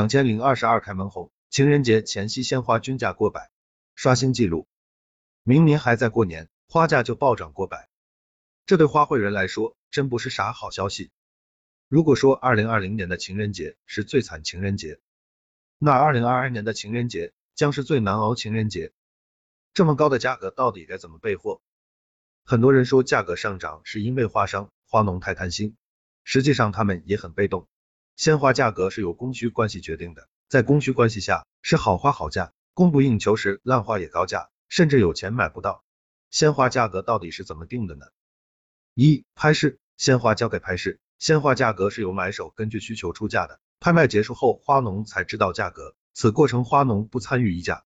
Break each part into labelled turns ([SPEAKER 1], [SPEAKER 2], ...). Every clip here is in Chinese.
[SPEAKER 1] 两千零二十二开门红，情人节前夕鲜花均价过百，刷新纪录。明年还在过年，花价就暴涨过百，这对花卉人来说真不是啥好消息。如果说二零二零年的情人节是最惨情人节，那二零二二年的情人节将是最难熬情人节。这么高的价格到底该怎么备货？很多人说价格上涨是因为花商、花农太贪心，实际上他们也很被动。鲜花价格是由供需关系决定的，在供需关系下是好花好价，供不应求时烂花也高价，甚至有钱买不到。鲜花价格到底是怎么定的呢？一、拍市，鲜花交给拍市。鲜花价格是由买手根据需求出价的，拍卖结束后花农才知道价格，此过程花农不参与议价。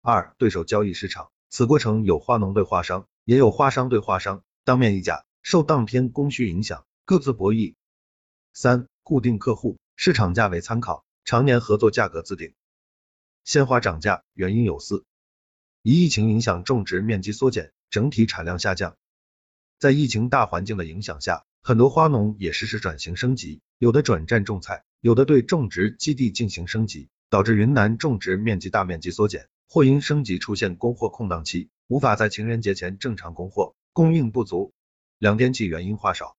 [SPEAKER 1] 二、对手交易市场，此过程有花农对花商，也有花商对花商，当面议价，受当天供需影响，各自博弈。三、固定客户，市场价为参考，常年合作价格自定。鲜花涨价原因有四：一、疫情影响种植面积缩减，整体产量下降。在疫情大环境的影响下。很多花农也实施转型升级，有的转战种菜，有的对种植基地进行升级，导致云南种植面积大面积缩减，或因升级出现供货空档期，无法在情人节前正常供货，供应不足。两天气原因花少。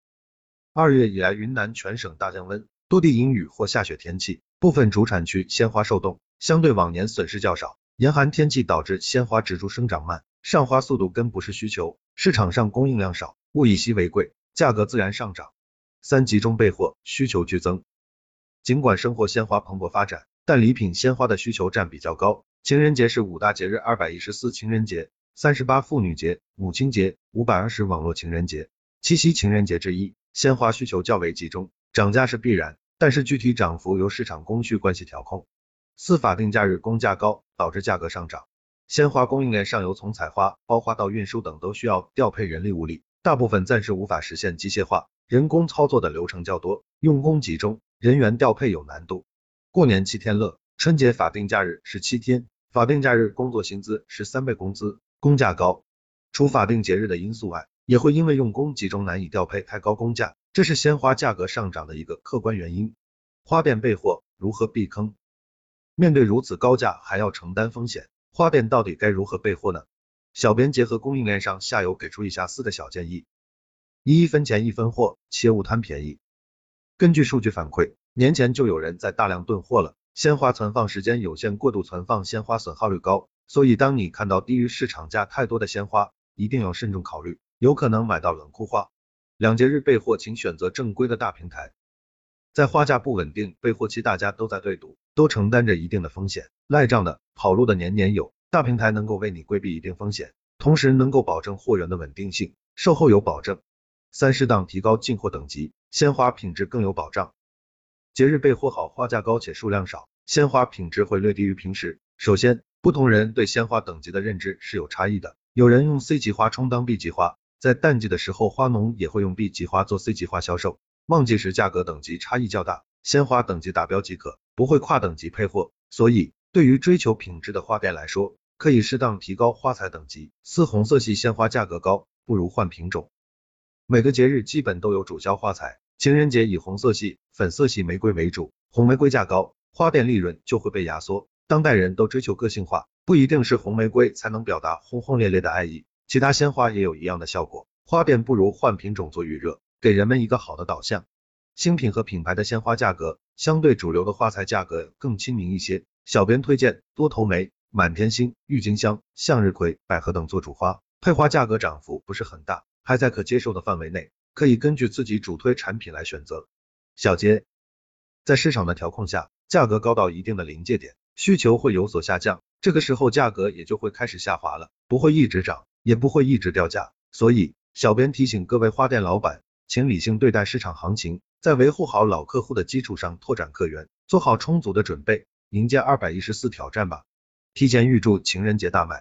[SPEAKER 1] 二月以来，云南全省大降温，多地阴雨或下雪天气，部分主产区鲜花受冻，相对往年损失较少。严寒天气导致鲜花植株生长慢，上花速度跟不上需求，市场上供应量少，物以稀为贵。价格自然上涨。三、集中备货，需求剧增。尽管生活鲜花蓬勃发展，但礼品鲜花的需求占比较高。情人节是五大节日二百一十四情人节、三十八妇女节、母亲节、五百二十网络情人节、七夕情人节之一，鲜花需求较为集中，涨价是必然，但是具体涨幅由市场供需关系调控。四、法定假日工价高，导致价格上涨。鲜花供应链上游从采花、包花到运输等都需要调配人力物力。大部分暂时无法实现机械化，人工操作的流程较多，用工集中，人员调配有难度。过年七天乐，春节法定假日十七天，法定假日工作薪资是三倍工资，工价高。除法定节日的因素外，也会因为用工集中难以调配开高工价，这是鲜花价格上涨的一个客观原因。花店备货如何避坑？面对如此高价还要承担风险，花店到底该如何备货呢？小编结合供应链上下游给出以下四个小建议：一分钱一分货，切勿贪便宜。根据数据反馈，年前就有人在大量囤货了。鲜花存放时间有限，过度存放鲜花损耗率高，所以当你看到低于市场价太多的鲜花，一定要慎重考虑，有可能买到冷库花。两节日备货，请选择正规的大平台。在花价不稳定、备货期大家都在对赌，都承担着一定的风险，赖账的、跑路的年年有。大平台能够为你规避一定风险，同时能够保证货源的稳定性，售后有保证。三、适当提高进货等级，鲜花品质更有保障。节日备货好，花价高且数量少，鲜花品质会略低于平时。首先，不同人对鲜花等级的认知是有差异的，有人用 C 级花充当 B 级花，在淡季的时候，花农也会用 B 级花做 C 级花销售，旺季时价格等级差异较大，鲜花等级达标即可，不会跨等级配货。所以，对于追求品质的花店来说，可以适当提高花材等级。四红色系鲜花价格高，不如换品种。每个节日基本都有主销花材，情人节以红色系、粉色系玫瑰为主，红玫瑰价高，花店利润就会被压缩。当代人都追求个性化，不一定是红玫瑰才能表达轰轰烈烈的爱意，其他鲜花也有一样的效果。花店不如换品种做预热，给人们一个好的导向。新品和品牌的鲜花价格相对主流的花材价格更亲民一些。小编推荐多头梅。满天星、郁金香、向日葵、百合等做主花，配花价格涨幅不是很大，还在可接受的范围内，可以根据自己主推产品来选择。小结，在市场的调控下，价格高到一定的临界点，需求会有所下降，这个时候价格也就会开始下滑了，不会一直涨，也不会一直掉价。所以，小编提醒各位花店老板，请理性对待市场行情，在维护好老客户的基础上拓展客源，做好充足的准备，迎接二百一十四挑战吧。提前预祝情人节大卖！